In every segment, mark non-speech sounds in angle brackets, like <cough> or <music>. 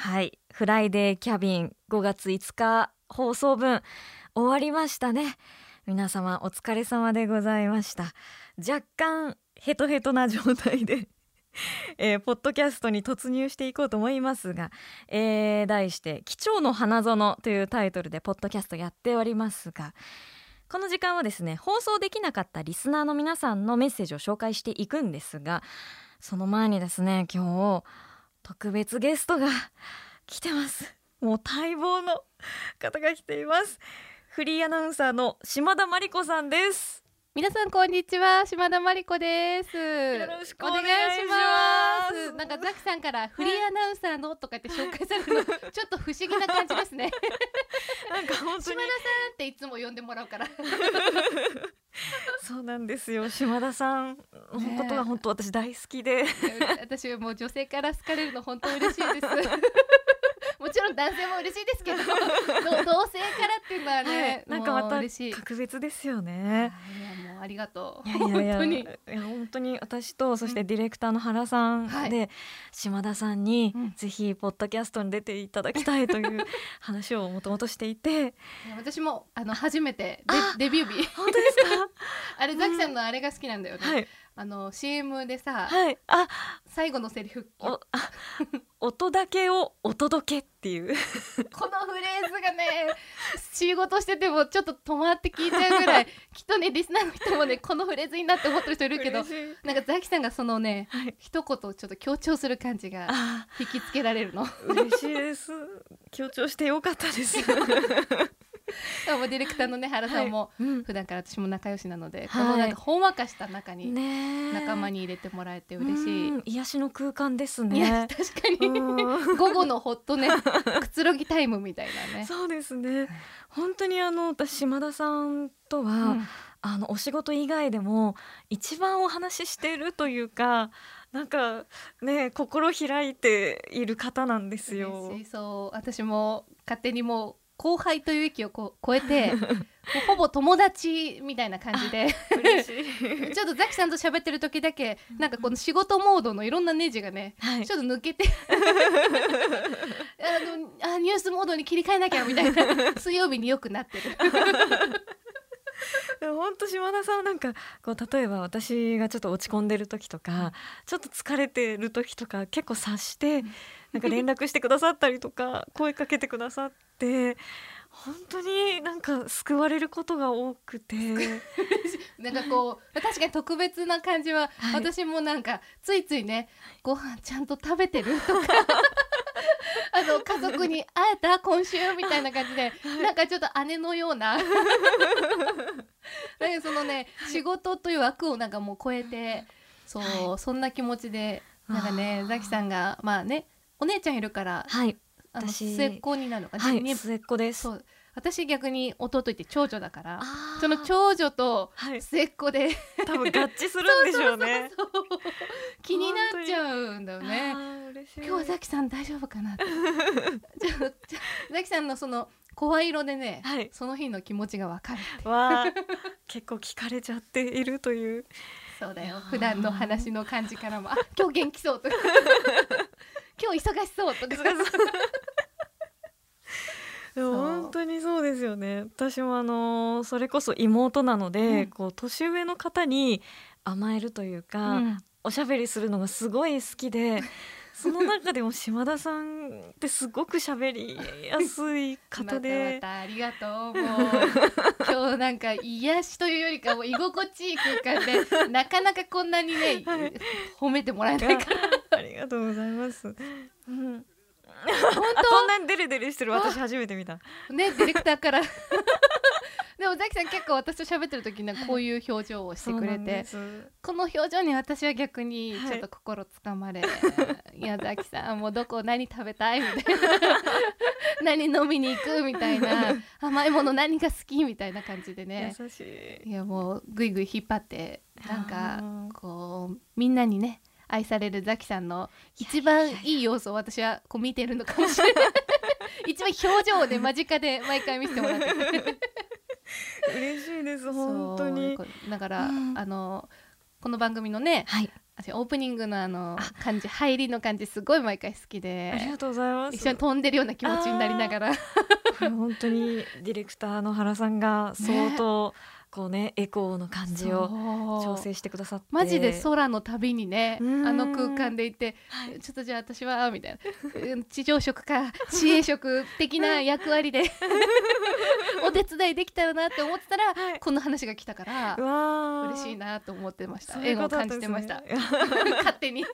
はい。フライデーキャビン5月5日放送分終わりましたね。皆様お疲れ様でございました。若干ヘトヘトな状態で <laughs> えー、ポッドキャストに突入していこうと思いますが、えー、題して「貴重の花園」というタイトルでポッドキャストやっておりますがこの時間はですね放送できなかったリスナーの皆さんのメッセージを紹介していくんですがその前にですね今日特別ゲストが来てます。もう待望の方が来ています。フリーアナウンサーの島田真理子さんです。皆さんこんにちは。島田真理子です。よろしくお願いします。なんかザキさんからフリーアナウンサーのとかって紹介されるの <laughs> ちょっと不思議な感じですね。なんか本当に。島田さんっていつも呼んでもらうから。<laughs> そうなんですよ。島田さん。のことが本当私大好きで、私はもう女性から好かれるの本当嬉しいです。<laughs> もちろん男性も嬉しいですけど <laughs> 同性からっていうのはね、はい、なんかまた格別ですよね。いやもうありがとう。いやいやいや本当に。いや本当に私とそしてディレクターの原さんで、はい、島田さんに、ぜひポッドキャストに出ていただきたいという <laughs> 話をもともとしていて、私もあの初めてデビュー日。本当ですか？あれザキさんのあれが好きなんだよね。はいあの CM でさ、はい、あ最後のセリフお音だけをお届けっていう。<laughs> このフレーズがね仕事しててもちょっと止まって聞いちゃうぐらい <laughs> きっとねリスナーの人もねこのフレーズになって思ってる人いるけどなんかザキさんがそのね、はい、一言ちょっと強調する感じが引きつけられるの。嬉しいです。強調してよかったです <laughs> <laughs> もディレクターのね原さんも、普段から私も仲良しなので、はい、このなんかほんわかした中に仲間に入れてもらえて嬉しい、癒しの空間ですね。<laughs> 確かに。午後のホットねくつろぎタイムみたいなね。そうですね。本当にあの私島田さんとは、うん、あのお仕事以外でも一番お話ししているというかなんかね心開いている方なんですよ。そう私も勝手にもう後輩という域をこう超えて <laughs> ほぼ友達みたいな感じで。<laughs> ちょっとザキさんと喋ってる時だけなんかこの仕事モードのいろんなネジがね、はい、ちょっと抜けて。<laughs> あのあニュースモードに切り替えなきゃみたいな。水曜日によくなってる。本当島田さんなんかこう例えば私がちょっと落ち込んでる時とかちょっと疲れてる時とか結構察してなんか連絡してくださったりとか声かけてくださって本当になんか救われることが多くて。<laughs> なんかこう確かに特別な感じは、はい、私もなんかついついねご飯ちゃんと食べてるとか <laughs> あの家族に会えた今週みたいな感じで、なんかちょっと姉のような <laughs> なんかそのね、仕事という枠をなんかもう超えてそう、はい、そんな気持ちでなんかねザキさんがまあねお姉ちゃんいるから、はい、あの末っ子になるのか、はい、末っ子です。そう。私逆に弟いて長女だからその長女と末っ子で、はい、多分合致するんでしょうね。<laughs> 気になっちゃうんだよね。今日はザキさん大丈夫かなって。<laughs> ザキさんのその声色でね、はい、その日の気持ちがわかるわ結構聞かれちゃっているという。そうだよ。普段の話の感じからもあ今日元気そうとか。<laughs> 今日忙しそうとか。本当にそうですよね。私もあのそれこそ妹なので、うん、こう年上の方に甘えるというか、うん、おしゃべりするのがすごい好きでその中でも島田さんってすごく喋りやすい方で。<laughs> またまたありがとう。もう今日なんか癒しというよりかも居心地いい空間で <laughs> なかなかこんなにね、はい、褒めてもらえないからありがとうございます。うん。本当？<laughs> こんなにデレデレしてる。私初めて見た。ねディレクターからでもザキさん結構私と喋ってる時にこういう表情をしてくれて、この表情に私は逆にちょっと心つかまれ、はい、いやザキさんもうどこ何食べたいみたいな。<laughs> 何飲みに行くみたいな。甘いもの何が好きみたいな感じでね。優しい。いやもうぐいぐい引っ張ってなんかこうみんなにね愛されるザキさんの一番いい要素を私はこう見てるのかもしれない。<laughs> 一番表情をね間近で毎回見せてもらって <laughs> 嬉しいです本当に。だから、うん、あのこの番組のね、はい、私オープニングのあの感じ入りの感じすごい毎回好きでありがとうございます。一緒に飛んでるような気持ちになりながら。<laughs> 本当にディレクターの原さんが相当、ねこうねエコーの感じを調整してくださって。マジで空の旅にねあの空間でいて、はい、ちょっとじゃあ私はみたいな。地上職か市営職的な役割で <laughs> お手伝いできたらなって思ってたら、はい、この話が来たから嬉しいなと思ってました。縁を感じてました、<laughs> 勝手に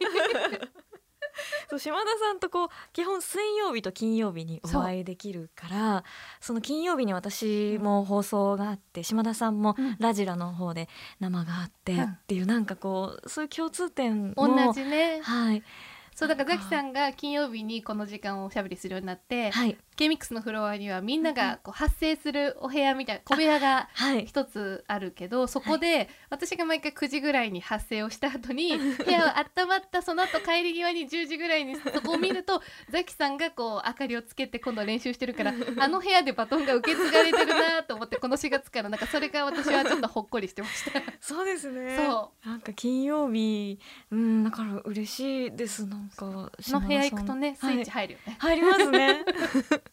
そう島田さんとこう基本水曜日と金曜日にお会いできるからその金曜日に私も放送があって、島田さんもラジラの方で生があってっていう、なんかこうそういう共通点も同じね。はい。そうだからザキさんが金曜日にこの時間をおしゃべりするようになって、はい、K ミックスのフロアにはみんながこう発生するお部屋みたいな小部屋が一つあるけど、はい、そこで私が毎回9時ぐらいに発生をした後に <laughs> 部屋は温まったその後帰り際に10時ぐらいにそこを見るとザキさんがこう明かりをつけて今度練習してるからあの部屋でバトンが受け継がれてるなと思ってこの4月からなんかそれが私はちょっとほっこりしてました。そうですね。そう。なんか金曜日うんだから嬉しいです。なんかの部屋行くとねスイッチ入るよね、はい、入りますね <laughs>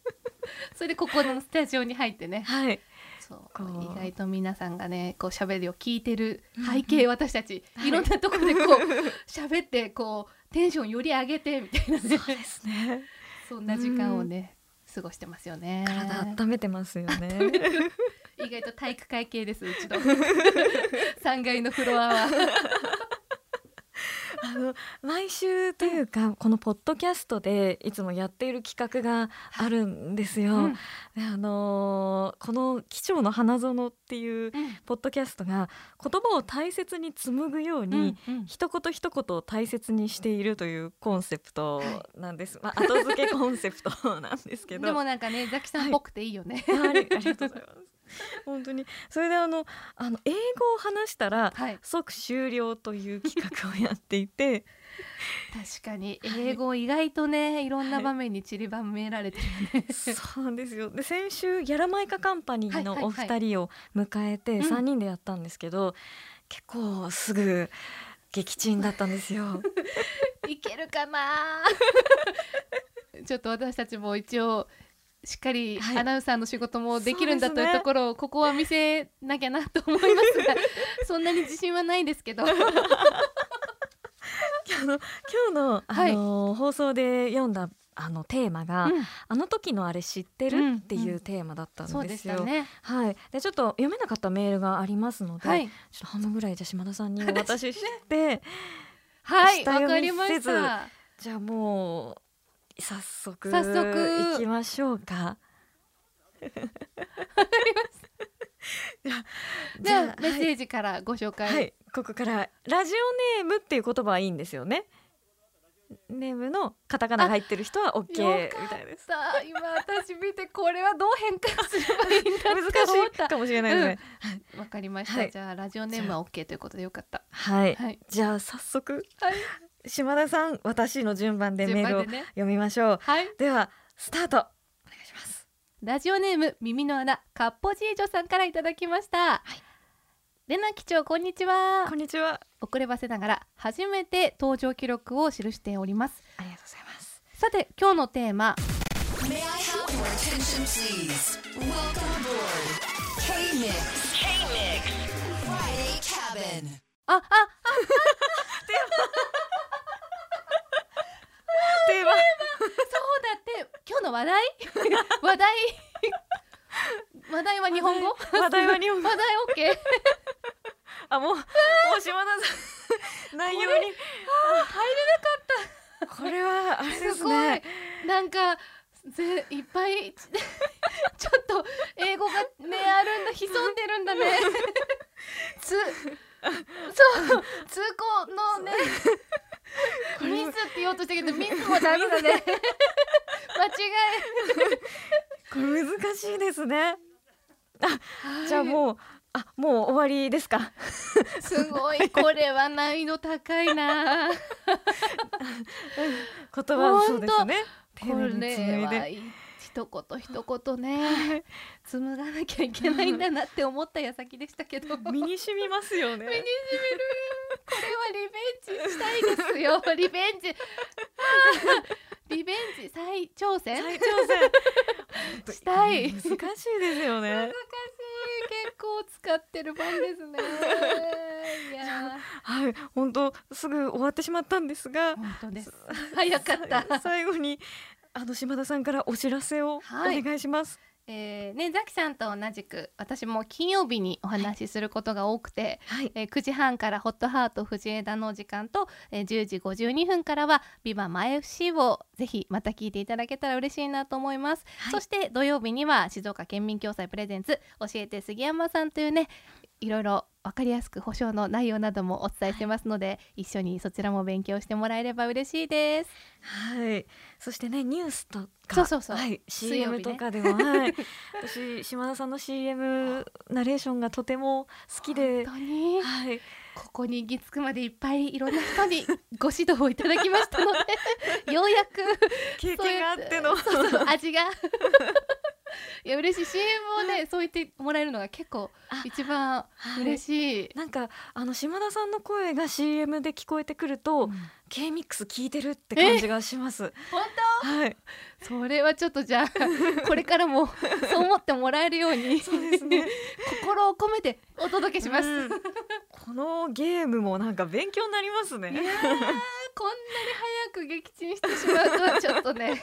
<laughs> それでここのスタジオに入ってね。はい。そう。意外と皆さんがねこう喋りを聞いてる背景、私たち、い、ろんなところでこう <laughs> 喋ってこうテンションより上げてみたいなね。そうですね。<laughs> そんな時間をね、過ごしてますよね。体温めてますよね。意外と体育会系ですうちの。3階のフロアはあの毎週というかこのポッドキャストでいつもやっている企画があるんですよ。うん、あのこの「機長の花園」っていうポッドキャストが言葉を大切に紡ぐように、うんうん、一言一言を大切にしているというコンセプトなんです。まあ、後付けコンセプトなんですけどでもなんかねザキさんっぽくていいよね。はい、ありがとうございます。<laughs> 本当に。それであのあの英語を話したら、はい、即終了という企画をやっていて確かに。英語意外とね、はい、いろんな場面に散りばめられてるね、はい、そうですよ。で先週ギャラマイカカンパニーのお二人を迎えて3人でやったんですけど、うん、結構すぐ撃沈だったんですよ。<laughs> いけるかな <laughs> ちょっと私たちも一応しっかりアナウンサーの仕事もできるんだというところを、ね、ここは見せなきゃなと思いますが <laughs> そんなに自信はないですけど。<laughs> 今日の今日の、あの、はい、放送で読んだあのテーマが、うん、あの時のあれ知ってる、っていうテーマだったんですよ。ね、はい。でちょっと読めなかったメールがありますので、はい、ちょっと半分ぐらいじゃ島田さんに <laughs> お渡しして、はい。わかりました。じゃあもう早速早速。行きましょうか。<laughs> じゃあメッセージからご紹介、はい、ここからラジオネームっていう言葉はいいんですよね。ネームのカタカナが入ってる人は OK みたいです。今私見てこれはどう変換すればいいんだ <laughs> 難しいかもしれないですね。わ、うん、かりました、はい、じゃあラジオネームは OK ということでよかった。はい。はい、じゃあ早速、はい、島田さん私の順番でメールを読みましょう、ね、はい、ではスタート。お願いします。ラジオネーム耳の穴かっぽじいじょさんからいただきました、はい、レナ機長こんにちは。こんにちは。遅ればせながら初めて登場記録を記しております。ありがとうございます。さて今日のテーマ。<laughs> ああああテーマそうだって今日の話題？<laughs> 話題？話題は日本語？話題は日本語。話題オッケー？あもうもう島田さん内容に。入れなかった。これはあれですね。なんかぜいっぱい <laughs> ちょっと英語がねあるんだ潜んでるんだね。<laughs> つそう通行のね <laughs> ミスって言おうとしたけど <laughs> ミスもダメだね。<laughs> 間違い。これ難しいですね。あ、はい、じゃあもうあもう終わりですか？すごいこれは難易度高いな。言葉そうですね。これは一言一言ね。紡がなきゃいけないんだなって思った矢先でしたけど。<laughs> 身に染みますよね。身に染みる。これはリベンジしたいですよ。<laughs> リベンジ。リベンジ再挑戦？再挑戦。したい。難しいですよね。難しい。結構使ってる番ですね。いやはい。本当すぐ終わってしまったんですが。本当です。早かった。最後にあの島田さんからお知らせをお願いします、はいえーね、ザキさんと同じく私も金曜日にお話しすることが多くて、はい。えー、9時半からホットハート藤枝の時間と、えー、10時52分からはビバマ FC をぜひまた聞いていただけたら嬉しいなと思います、はい、そして土曜日には静岡県民共済プレゼンツ教えて杉山さんというねいろいろ分かりやすく保証の内容などもお伝えしてますので、はい、一緒にそちらも勉強してもらえれば嬉しいです。はい。そしてねニュースとか。そうそうそう、はい、CM とかでも、ね、はい、<laughs> 私島田さんの CM ナレーションがとても好きで。本当に、はい、ここに行き着くまでいっぱいいろんな人に <laughs> ご指導をいただきましたので <laughs> ようやく経験があっての。味がいや嬉しい。CM をねそう言ってもらえるのが結構一番嬉しい、はい、なんかあの島田さんの声が CM で聞こえてくると、うん、K ミックス聞いてるって感じがします。本当？はい。それはちょっとじゃあ <laughs> これからもそう思ってもらえるようにそうですね。<laughs> 心を込めてお届けします、うん、このゲームもなんか勉強になりますねこんなに早く撃沈してしまうとはちょっとね。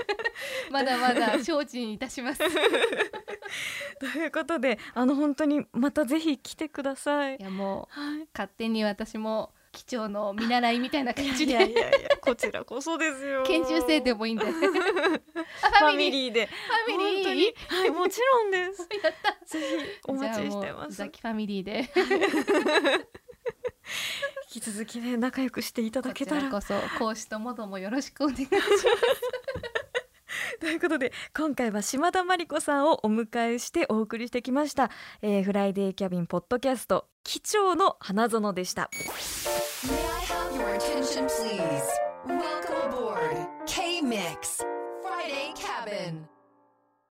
<laughs> まだまだ精進いたします。<laughs> ということであの本当にまたぜひ来てください。いやもう、はい、勝手に私も機長の見習いみたいな感じで。いやいやいやこちらこそですよ。研修生でもいいんで。<laughs> ファミリー。で。ファミリー。はいもちろんです。やった。ぜひお待ちしてます。ザキファミリーで <laughs> 引き続きね仲良くしていただけたら。こそ講師ともどもよろしくお願いします。<laughs> ということで今回は島田真理子さんをお迎えしてお送りしてきました、えー、フライデーキャビンポッドキャスト機長の花園でした。K-MIX Friday Cabin